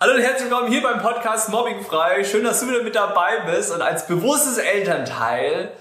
Hallo und herzlich willkommen hier beim Podcast Mobbing frei. Schön, dass du wieder mit dabei bist und als bewusstes Elternteil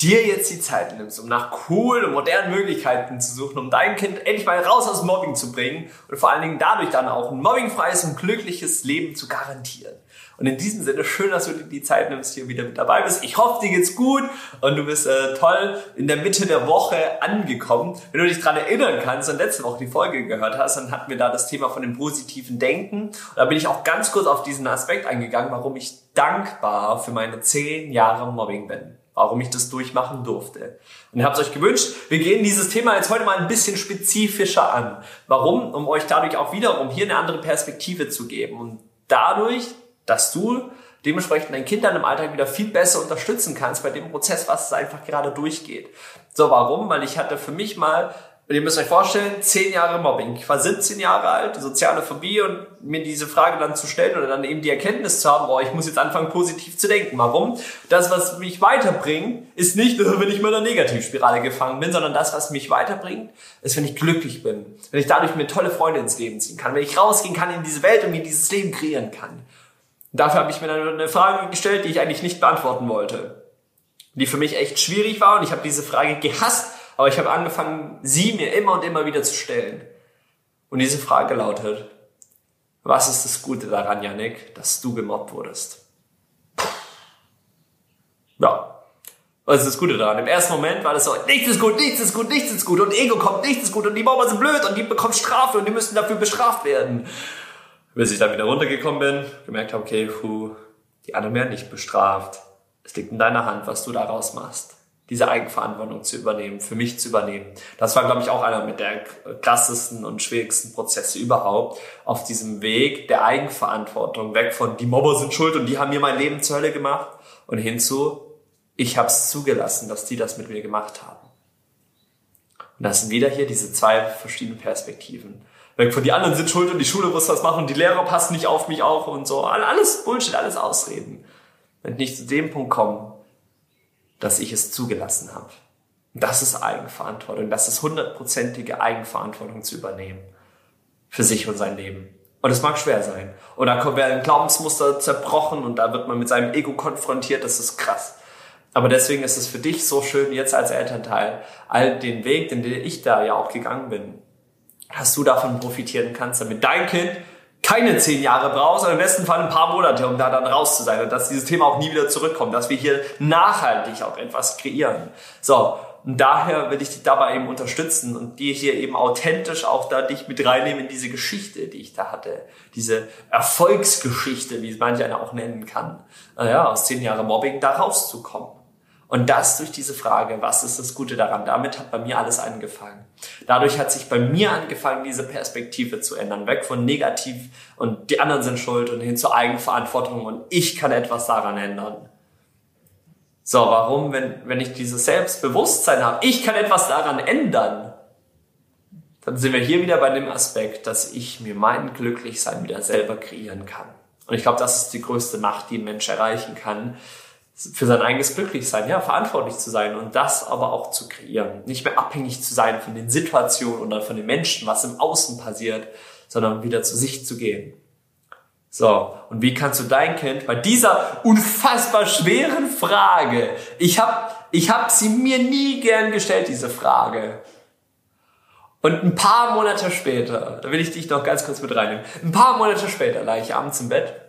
dir jetzt die Zeit nimmst, um nach coolen und modernen Möglichkeiten zu suchen, um dein Kind endlich mal raus aus Mobbing zu bringen und vor allen Dingen dadurch dann auch ein mobbingfreies und glückliches Leben zu garantieren. Und in diesem Sinne, schön, dass du dir die Zeit nimmst, hier wieder mit dabei bist. Ich hoffe, dir geht's gut und du bist äh, toll in der Mitte der Woche angekommen. Wenn du dich daran erinnern kannst und letzte Woche die Folge gehört hast, dann hatten wir da das Thema von dem positiven Denken. Und da bin ich auch ganz kurz auf diesen Aspekt eingegangen, warum ich dankbar für meine zehn Jahre Mobbing bin warum ich das durchmachen durfte. Und ich habe es euch gewünscht, wir gehen dieses Thema jetzt heute mal ein bisschen spezifischer an. Warum? Um euch dadurch auch wiederum hier eine andere Perspektive zu geben und dadurch dass du dementsprechend dein Kind dann im Alltag wieder viel besser unterstützen kannst bei dem Prozess, was es einfach gerade durchgeht. So, warum? Weil ich hatte für mich mal, ihr müsst euch vorstellen, zehn Jahre Mobbing. Ich war 17 Jahre alt, soziale Phobie und mir diese Frage dann zu stellen oder dann eben die Erkenntnis zu haben, boah, ich muss jetzt anfangen, positiv zu denken. Warum? Das, was mich weiterbringt, ist nicht, wenn ich in einer Negativspirale gefangen bin, sondern das, was mich weiterbringt, ist, wenn ich glücklich bin. Wenn ich dadurch mir tolle Freunde ins Leben ziehen kann, wenn ich rausgehen kann in diese Welt und mir dieses Leben kreieren kann. Dafür habe ich mir dann eine Frage gestellt, die ich eigentlich nicht beantworten wollte. Die für mich echt schwierig war und ich habe diese Frage gehasst, aber ich habe angefangen, sie mir immer und immer wieder zu stellen. Und diese Frage lautet, was ist das Gute daran, Yannick, dass du gemobbt wurdest? Ja. Was ist das Gute daran? Im ersten Moment war das so, nichts ist gut, nichts ist gut, nichts ist gut und Ego kommt, nichts ist gut und die Mobber sind blöd und die bekommen Strafe und die müssen dafür bestraft werden bis ich dann wieder runtergekommen bin, gemerkt habe, okay, puh, die anderen werden nicht bestraft. Es liegt in deiner Hand, was du daraus machst. Diese Eigenverantwortung zu übernehmen, für mich zu übernehmen. Das war, glaube ich, auch einer mit der krassesten und schwierigsten Prozesse überhaupt. Auf diesem Weg der Eigenverantwortung, weg von die Mobber sind schuld und die haben mir mein Leben zur Hölle gemacht und hinzu, ich habe es zugelassen, dass die das mit mir gemacht haben. Und das sind wieder hier diese zwei verschiedenen Perspektiven weg von die anderen sind schuld und die Schule muss das machen und die Lehrer passen nicht auf mich auf und so. Alles Bullshit, alles Ausreden. Wenn ich nicht zu dem Punkt komme, dass ich es zugelassen habe. Das ist Eigenverantwortung. Das ist hundertprozentige Eigenverantwortung zu übernehmen. Für sich und sein Leben. Und es mag schwer sein. Und da kommt ein Glaubensmuster zerbrochen und da wird man mit seinem Ego konfrontiert. Das ist krass. Aber deswegen ist es für dich so schön, jetzt als Elternteil, all den Weg, den ich da ja auch gegangen bin, dass du davon profitieren kannst, damit dein Kind keine zehn Jahre braucht, sondern im besten Fall ein paar Monate, um da dann raus zu sein und dass dieses Thema auch nie wieder zurückkommt, dass wir hier nachhaltig auch etwas kreieren. So, und daher will ich dich dabei eben unterstützen und dir hier eben authentisch auch da dich mit reinnehmen in diese Geschichte, die ich da hatte. Diese Erfolgsgeschichte, wie es manch einer auch nennen kann. Naja, aus zehn Jahren Mobbing da rauszukommen. Und das durch diese Frage, was ist das Gute daran? Damit hat bei mir alles angefangen. Dadurch hat sich bei mir angefangen, diese Perspektive zu ändern. Weg von negativ und die anderen sind schuld und hin zur Eigenverantwortung und ich kann etwas daran ändern. So, warum, wenn, wenn ich dieses Selbstbewusstsein habe, ich kann etwas daran ändern, dann sind wir hier wieder bei dem Aspekt, dass ich mir mein Glücklichsein wieder selber kreieren kann. Und ich glaube, das ist die größte Macht, die ein Mensch erreichen kann, für sein eigenes Glücklichsein, ja, verantwortlich zu sein und das aber auch zu kreieren. Nicht mehr abhängig zu sein von den Situationen oder von den Menschen, was im Außen passiert, sondern wieder zu sich zu gehen. So, und wie kannst du dein Kind bei dieser unfassbar schweren Frage, ich habe ich hab sie mir nie gern gestellt, diese Frage. Und ein paar Monate später, da will ich dich noch ganz kurz mit reinnehmen, ein paar Monate später lag ich abends im Bett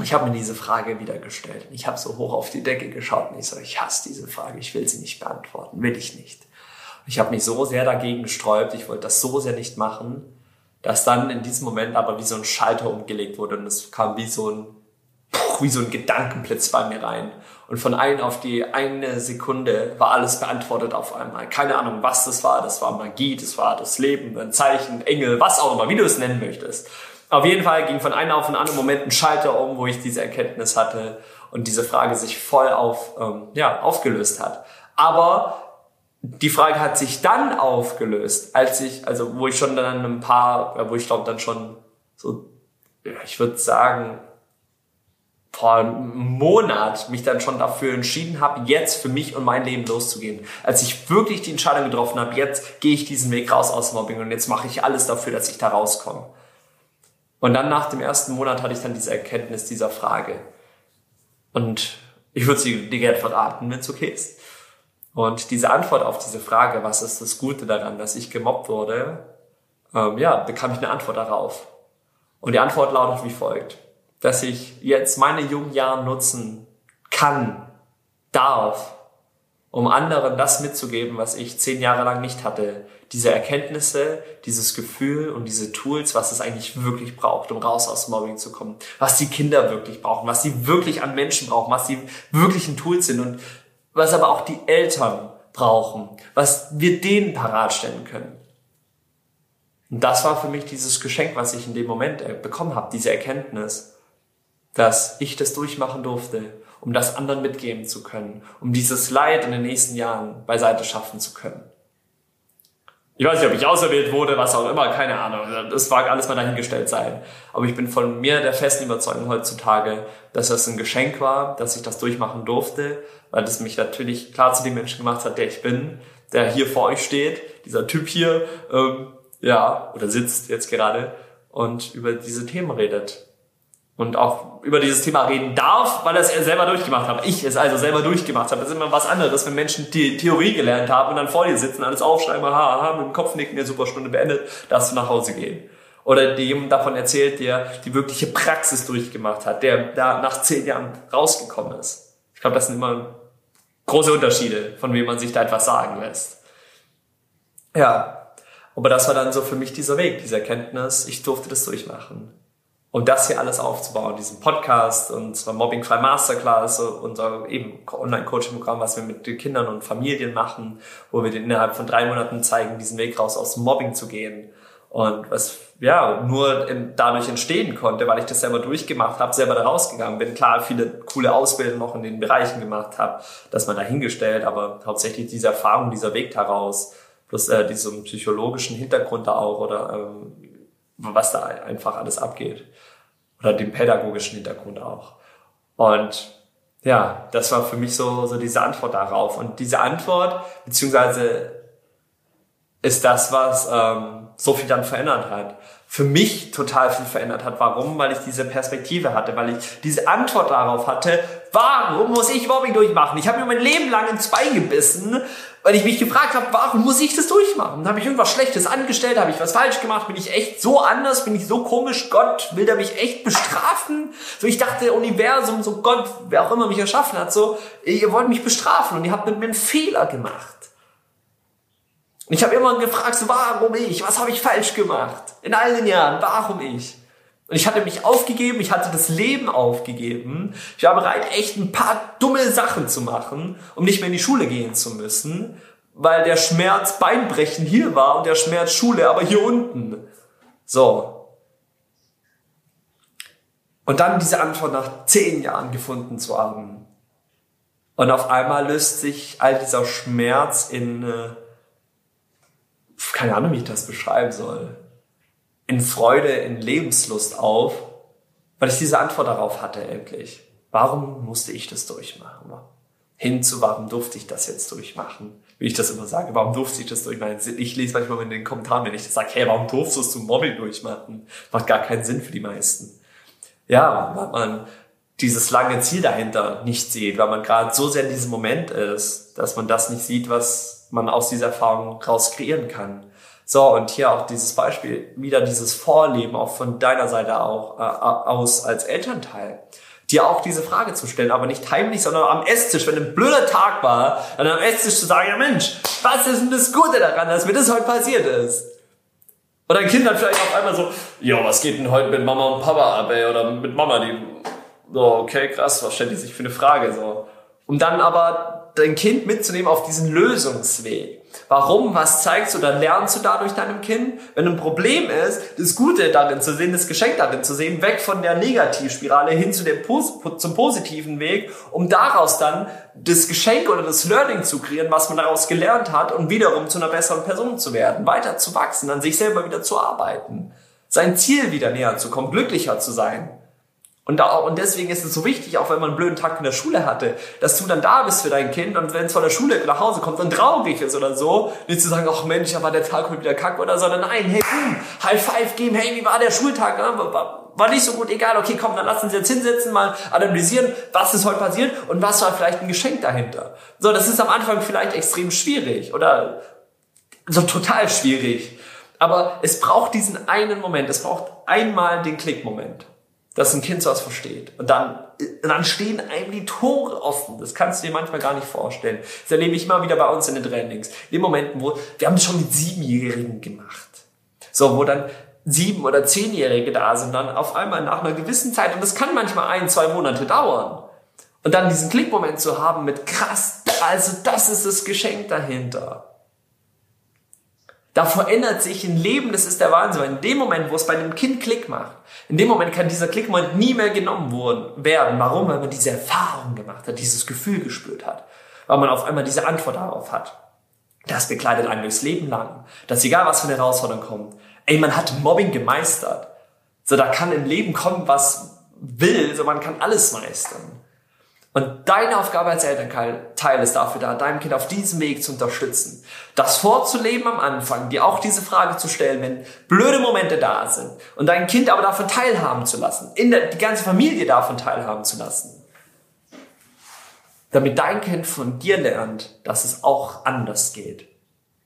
ich habe mir diese Frage wieder gestellt. Ich habe so hoch auf die Decke geschaut und ich so, ich hasse diese Frage, ich will sie nicht beantworten, will ich nicht. Ich habe mich so sehr dagegen gesträubt, ich wollte das so sehr nicht machen, dass dann in diesem Moment aber wie so ein Schalter umgelegt wurde und es kam wie so ein wie so ein Gedankenblitz bei mir rein. Und von ein auf die eine Sekunde war alles beantwortet auf einmal. Keine Ahnung, was das war. Das war Magie, das war das Leben, ein Zeichen, Engel, was auch immer, wie du es nennen möchtest. Auf jeden Fall ging von einem auf den anderen Moment ein Schalter um, wo ich diese Erkenntnis hatte und diese Frage sich voll auf, ähm, ja, aufgelöst hat. Aber die Frage hat sich dann aufgelöst, als ich, also wo ich schon dann ein paar, wo ich glaube dann schon so, ich würde sagen, vor einem Monat mich dann schon dafür entschieden habe, jetzt für mich und mein Leben loszugehen. Als ich wirklich die Entscheidung getroffen habe, jetzt gehe ich diesen Weg raus aus Mobbing und jetzt mache ich alles dafür, dass ich da rauskomme. Und dann nach dem ersten Monat hatte ich dann diese Erkenntnis dieser Frage. Und ich würde sie dir gerne verraten, wenn es okay ist. Und diese Antwort auf diese Frage, was ist das Gute daran, dass ich gemobbt wurde, ähm, ja, bekam ich eine Antwort darauf. Und die Antwort lautet wie folgt, dass ich jetzt meine jungen Jahre nutzen kann, darf, um anderen das mitzugeben, was ich zehn Jahre lang nicht hatte. Diese Erkenntnisse, dieses Gefühl und diese Tools, was es eigentlich wirklich braucht, um raus aus Mobbing zu kommen. Was die Kinder wirklich brauchen, was sie wirklich an Menschen brauchen, was die wirklichen Tools sind und was aber auch die Eltern brauchen, was wir denen parat stellen können. Und das war für mich dieses Geschenk, was ich in dem Moment äh, bekommen habe, diese Erkenntnis, dass ich das durchmachen durfte, um das anderen mitgeben zu können, um dieses Leid in den nächsten Jahren beiseite schaffen zu können. Ich weiß nicht, ob ich auserwählt wurde, was auch immer, keine Ahnung. Das mag alles mal dahingestellt sein. Aber ich bin von mir der festen Überzeugung heutzutage, dass das ein Geschenk war, dass ich das durchmachen durfte, weil das mich natürlich klar zu dem Menschen gemacht hat, der ich bin, der hier vor euch steht, dieser Typ hier, ähm, ja, oder sitzt jetzt gerade und über diese Themen redet. Und auch über dieses Thema reden darf, weil er es selber durchgemacht hat. Ich es also selber durchgemacht habe. Das ist immer was anderes, wenn Menschen die Theorie gelernt haben und dann vor dir sitzen, alles aufschreiben, ha, ha, mit dem Kopf nicken, der Superstunde beendet, darfst du nach Hause gehen. Oder jemand davon erzählt, der die wirkliche Praxis durchgemacht hat, der da nach zehn Jahren rausgekommen ist. Ich glaube, das sind immer große Unterschiede, von wem man sich da etwas sagen lässt. Ja, aber das war dann so für mich dieser Weg, diese Erkenntnis, ich durfte das durchmachen. Und das hier alles aufzubauen, diesen Podcast, unsere Mobbing-Frei Masterclass, unser eben Online-Coaching-Programm, was wir mit den Kindern und Familien machen, wo wir denen innerhalb von drei Monaten zeigen, diesen Weg raus aus dem Mobbing zu gehen. Und was ja nur in, dadurch entstehen konnte, weil ich das selber durchgemacht habe, selber da rausgegangen bin. Klar, viele coole Ausbildungen noch in den Bereichen gemacht habe, dass man dahingestellt, aber hauptsächlich diese Erfahrung, dieser Weg daraus, plus äh, diesem psychologischen Hintergrund da auch oder ähm, was da einfach alles abgeht. Oder dem pädagogischen Hintergrund auch. Und ja, das war für mich so, so diese Antwort darauf. Und diese Antwort, beziehungsweise ist das, was ähm, so viel dann verändert hat. Für mich total viel verändert hat. Warum? Weil ich diese Perspektive hatte, weil ich diese Antwort darauf hatte, warum muss ich Mobbing durchmachen? Ich habe mir mein Leben lang ins Bein gebissen, weil ich mich gefragt habe, warum muss ich das durchmachen? Habe ich irgendwas Schlechtes angestellt? Habe ich was falsch gemacht? Bin ich echt so anders? Bin ich so komisch? Gott will der mich echt bestrafen? So ich dachte, Universum, so Gott, wer auch immer mich erschaffen hat, so ihr wollt mich bestrafen und ihr habt mit mir einen Fehler gemacht. Und ich habe immer gefragt, so, warum ich? Was habe ich falsch gemacht? In all den Jahren, warum ich? Und ich hatte mich aufgegeben, ich hatte das Leben aufgegeben. Ich war bereit, echt ein paar dumme Sachen zu machen, um nicht mehr in die Schule gehen zu müssen, weil der Schmerz Beinbrechen hier war und der Schmerz Schule aber hier unten. So. Und dann diese Antwort nach zehn Jahren gefunden zu haben. Und auf einmal löst sich all dieser Schmerz in, äh, keine Ahnung, wie ich das beschreiben soll in Freude, in Lebenslust auf, weil ich diese Antwort darauf hatte endlich. Warum musste ich das durchmachen? Hin zu, warum durfte ich das jetzt durchmachen? Wie ich das immer sage, warum durfte ich das durchmachen? Ich lese manchmal in den Kommentaren, wenn ich das sage, hey, warum durftest du Mobbing durchmachen? Macht gar keinen Sinn für die meisten. Ja, weil man dieses lange Ziel dahinter nicht sieht, weil man gerade so sehr in diesem Moment ist, dass man das nicht sieht, was man aus dieser Erfahrung raus kreieren kann. So, und hier auch dieses Beispiel, wieder dieses Vorleben auch von deiner Seite auch äh, aus als Elternteil. Dir auch diese Frage zu stellen, aber nicht heimlich, sondern am Esstisch, wenn ein blöder Tag war, dann am Esstisch zu sagen, ja Mensch, was ist denn das Gute daran, dass mir das heute passiert ist? Oder ein Kind dann vielleicht auf einmal so, ja, was geht denn heute mit Mama und Papa ab, ey? Oder mit Mama, die, so, okay, krass, was stellt die sich für eine Frage, so. Um dann aber dein Kind mitzunehmen auf diesen Lösungsweg. Warum? Was zeigst du? Dann lernst du dadurch deinem Kind. Wenn ein Problem ist, das Gute darin zu sehen, das Geschenk darin zu sehen, weg von der Negativspirale hin zu dem, zum positiven Weg, um daraus dann das Geschenk oder das Learning zu kreieren, was man daraus gelernt hat und wiederum zu einer besseren Person zu werden, weiter zu wachsen, an sich selber wieder zu arbeiten, sein Ziel wieder näher zu kommen, glücklicher zu sein. Und, da, und deswegen ist es so wichtig, auch wenn man einen blöden Tag in der Schule hatte, dass du dann da bist für dein Kind und wenn es von der Schule nach Hause kommt und traurig ist oder so, nicht zu sagen, ach Mensch, ja war der Tag heute wieder kack oder, sondern nein, hey, boom, High Five geben, hey, wie war der Schultag? Ne? War, war nicht so gut, egal, okay, komm, dann lass uns jetzt hinsetzen, mal analysieren, was ist heute passiert und was war vielleicht ein Geschenk dahinter. So, das ist am Anfang vielleicht extrem schwierig oder so total schwierig. Aber es braucht diesen einen Moment, es braucht einmal den Klickmoment dass ein Kind sowas versteht. Und dann, dann stehen einem die Tore offen. Das kannst du dir manchmal gar nicht vorstellen. Das erlebe ich immer wieder bei uns in den Trainings. In Momenten, wo, wir haben das schon mit Siebenjährigen gemacht. So, wo dann sieben- oder zehnjährige da sind, dann auf einmal nach einer gewissen Zeit, und das kann manchmal ein, zwei Monate dauern. Und dann diesen Klickmoment zu haben mit krass, also das ist das Geschenk dahinter. Da verändert sich ein Leben, das ist der Wahnsinn. In dem Moment, wo es bei einem Kind Klick macht, in dem Moment kann dieser Klickmoment nie mehr genommen werden. Warum? Weil man diese Erfahrung gemacht hat, dieses Gefühl gespürt hat. Weil man auf einmal diese Antwort darauf hat. Das begleitet einen durchs Leben lang. Dass egal was für eine Herausforderung kommt, ey, man hat Mobbing gemeistert. So, da kann im Leben kommen, was will, so man kann alles meistern. Und deine Aufgabe als Elternteil ist dafür da, deinem Kind auf diesem Weg zu unterstützen. Das vorzuleben am Anfang, dir auch diese Frage zu stellen, wenn blöde Momente da sind und dein Kind aber davon teilhaben zu lassen, in der, die ganze Familie davon teilhaben zu lassen. Damit dein Kind von dir lernt, dass es auch anders geht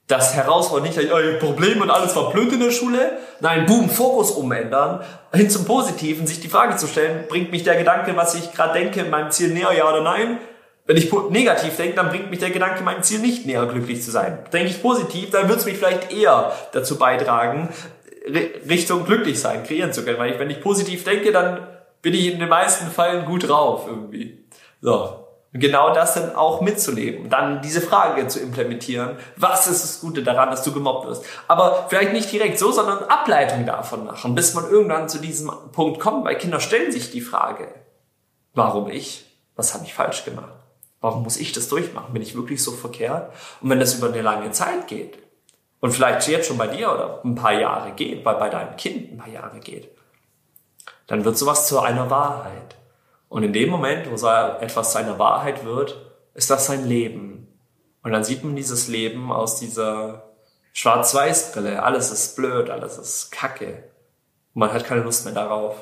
das herausfordert nicht, oh, Problem und alles war blöd in der Schule. Nein, boom, Fokus umändern, hin zum Positiven, sich die Frage zu stellen, bringt mich der Gedanke, was ich gerade denke, meinem Ziel näher, ja oder nein? Wenn ich negativ denke, dann bringt mich der Gedanke, meinem Ziel nicht näher, glücklich zu sein. Denke ich positiv, dann wird es mich vielleicht eher dazu beitragen, Richtung glücklich sein, kreieren zu können. Weil ich, wenn ich positiv denke, dann bin ich in den meisten Fällen gut drauf irgendwie. So. Genau das dann auch mitzuleben. Dann diese Frage zu implementieren. Was ist das Gute daran, dass du gemobbt wirst? Aber vielleicht nicht direkt so, sondern Ableitung davon machen, bis man irgendwann zu diesem Punkt kommt. Weil Kinder stellen sich die Frage, warum ich? Was habe ich falsch gemacht? Warum muss ich das durchmachen? Bin ich wirklich so verkehrt? Und wenn das über eine lange Zeit geht und vielleicht jetzt schon bei dir oder ein paar Jahre geht, weil bei deinem Kind ein paar Jahre geht, dann wird sowas zu einer Wahrheit. Und in dem Moment, wo etwas seine Wahrheit wird, ist das sein Leben. Und dann sieht man dieses Leben aus dieser Schwarz-Weiß-Brille. Alles ist blöd, alles ist Kacke. Und man hat keine Lust mehr darauf.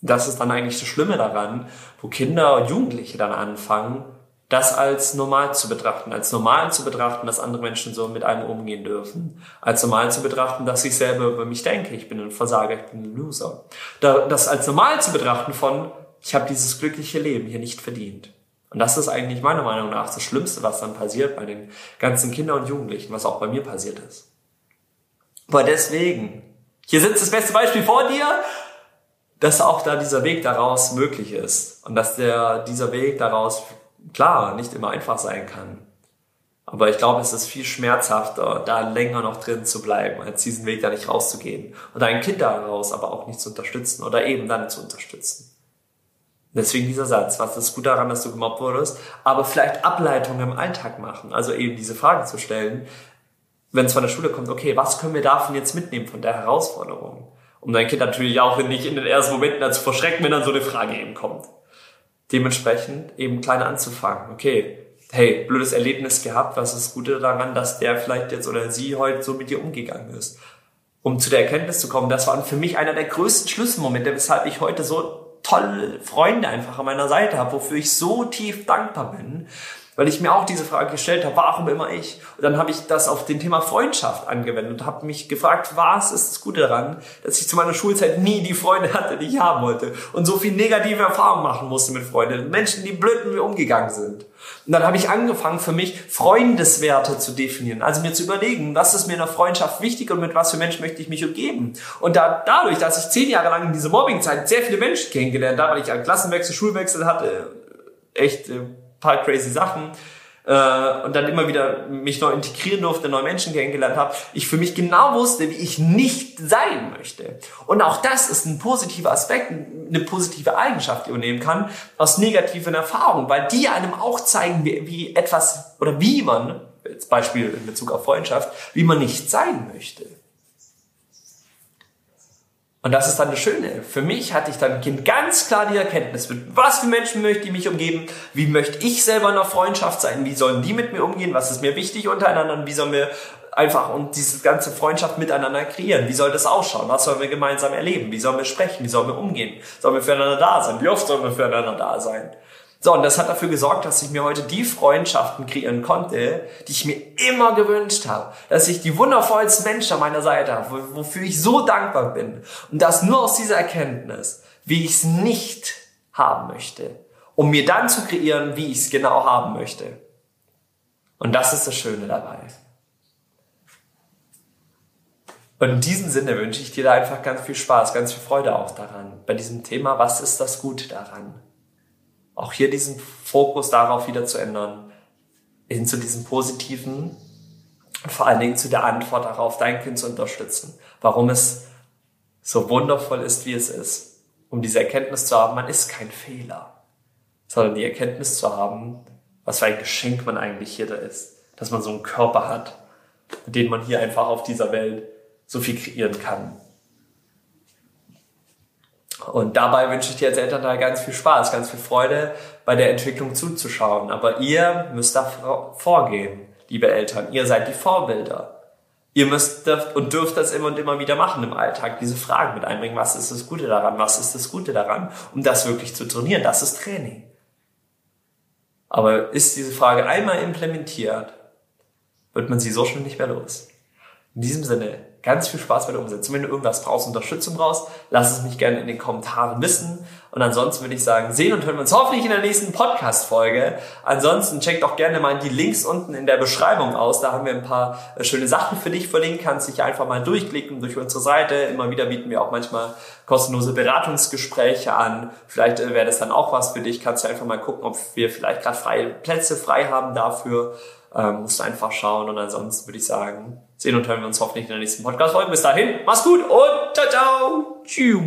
Das ist dann eigentlich das Schlimme daran, wo Kinder und Jugendliche dann anfangen, das als normal zu betrachten, als normal zu betrachten, dass andere Menschen so mit einem umgehen dürfen, als normal zu betrachten, dass ich selber über mich denke, ich bin ein Versager, ich bin ein Loser. Das als normal zu betrachten von, ich habe dieses glückliche Leben hier nicht verdient. Und das ist eigentlich meiner Meinung nach das Schlimmste, was dann passiert bei den ganzen Kindern und Jugendlichen, was auch bei mir passiert ist. Aber deswegen, hier sitzt das beste Beispiel vor dir, dass auch da dieser Weg daraus möglich ist. Und dass der, dieser Weg daraus, klar, nicht immer einfach sein kann. Aber ich glaube, es ist viel schmerzhafter, da länger noch drin zu bleiben, als diesen Weg da nicht rauszugehen. Und dein Kind daraus aber auch nicht zu unterstützen oder eben dann zu unterstützen. Deswegen dieser Satz, was ist gut daran, dass du gemobbt wurdest, aber vielleicht Ableitungen im Alltag machen. Also eben diese Frage zu stellen, wenn es von der Schule kommt, okay, was können wir davon jetzt mitnehmen von der Herausforderung? Um dein Kind natürlich auch nicht in den ersten Momenten dazu verschrecken, wenn dann so eine Frage eben kommt. Dementsprechend eben kleiner anzufangen. Okay, hey, blödes Erlebnis gehabt, was ist Gute daran, dass der vielleicht jetzt oder sie heute so mit dir umgegangen ist? Um zu der Erkenntnis zu kommen, das war für mich einer der größten Schlüsselmomente, weshalb ich heute so tolle Freunde einfach an meiner Seite habe, wofür ich so tief dankbar bin, weil ich mir auch diese Frage gestellt habe, warum immer ich? Und dann habe ich das auf den Thema Freundschaft angewendet und habe mich gefragt, was ist das Gute daran, dass ich zu meiner Schulzeit nie die Freunde hatte, die ich haben wollte und so viel negative Erfahrungen machen musste mit Freunden, Menschen, die blöd mit mir umgegangen sind. Und dann habe ich angefangen, für mich Freundeswerte zu definieren. Also mir zu überlegen, was ist mir in der Freundschaft wichtig und mit was für Menschen möchte ich mich umgeben. Und da, dadurch, dass ich zehn Jahre lang in dieser Mobbingzeit sehr viele Menschen kennengelernt habe, weil ich einen Klassenwechsel, Schulwechsel hatte, echt äh, paar crazy Sachen, äh, und dann immer wieder mich neu integrieren durfte, neue Menschen kennengelernt habe, ich für mich genau wusste, wie ich nicht sein möchte. Und auch das ist ein positiver Aspekt, eine positive Eigenschaft, die man nehmen kann, aus negativen Erfahrungen, weil die einem auch zeigen, wie, wie etwas oder wie man, als Beispiel in Bezug auf Freundschaft, wie man nicht sein möchte. Und das ist dann das Schöne. Für mich hatte ich dann ganz klar die Erkenntnis, mit was für Menschen möchte ich mich umgeben, wie möchte ich selber in einer Freundschaft sein, wie sollen die mit mir umgehen, was ist mir wichtig untereinander und wie sollen wir einfach und diese ganze Freundschaft miteinander kreieren. Wie soll das ausschauen? Was sollen wir gemeinsam erleben? Wie sollen wir sprechen? Wie sollen wir umgehen? Sollen wir füreinander da sein? Wie oft sollen wir füreinander da sein? So, und das hat dafür gesorgt, dass ich mir heute die Freundschaften kreieren konnte, die ich mir immer gewünscht habe. Dass ich die wundervollsten Menschen an meiner Seite habe, wofür ich so dankbar bin. Und das nur aus dieser Erkenntnis, wie ich es nicht haben möchte, um mir dann zu kreieren, wie ich es genau haben möchte. Und das ist das Schöne dabei. Und in diesem Sinne wünsche ich dir da einfach ganz viel Spaß, ganz viel Freude auch daran, bei diesem Thema, was ist das Gute daran? Auch hier diesen Fokus darauf wieder zu ändern, hin zu diesem positiven und vor allen Dingen zu der Antwort darauf, dein Kind zu unterstützen. Warum es so wundervoll ist, wie es ist. Um diese Erkenntnis zu haben, man ist kein Fehler, sondern die Erkenntnis zu haben, was für ein Geschenk man eigentlich hier da ist. Dass man so einen Körper hat, mit dem man hier einfach auf dieser Welt so viel kreieren kann. Und dabei wünsche ich dir als Elternteil ganz viel Spaß, ganz viel Freude bei der Entwicklung zuzuschauen. Aber ihr müsst da vorgehen, liebe Eltern. Ihr seid die Vorbilder. Ihr müsst und dürft das immer und immer wieder machen im Alltag, diese Fragen mit einbringen. Was ist das Gute daran? Was ist das Gute daran? Um das wirklich zu trainieren. Das ist Training. Aber ist diese Frage einmal implementiert, wird man sie so schnell nicht mehr los. In diesem Sinne, ganz viel Spaß bei der Umsetzung. Wenn du irgendwas brauchst, Unterstützung brauchst, lass es mich gerne in den Kommentaren wissen. Und ansonsten würde ich sagen, sehen und hören wir uns hoffentlich in der nächsten Podcast-Folge. Ansonsten check doch gerne mal die Links unten in der Beschreibung aus. Da haben wir ein paar äh, schöne Sachen für dich verlinkt. Kannst dich einfach mal durchklicken durch unsere Seite. Immer wieder bieten wir auch manchmal kostenlose Beratungsgespräche an. Vielleicht äh, wäre das dann auch was für dich. Kannst du einfach mal gucken, ob wir vielleicht gerade freie Plätze frei haben dafür. Ähm, musst einfach schauen. Und ansonsten würde ich sagen, sehen und hören wir uns hoffentlich in der nächsten Podcast-Folge. Bis dahin, mach's gut und ciao, ciao. Tschüss.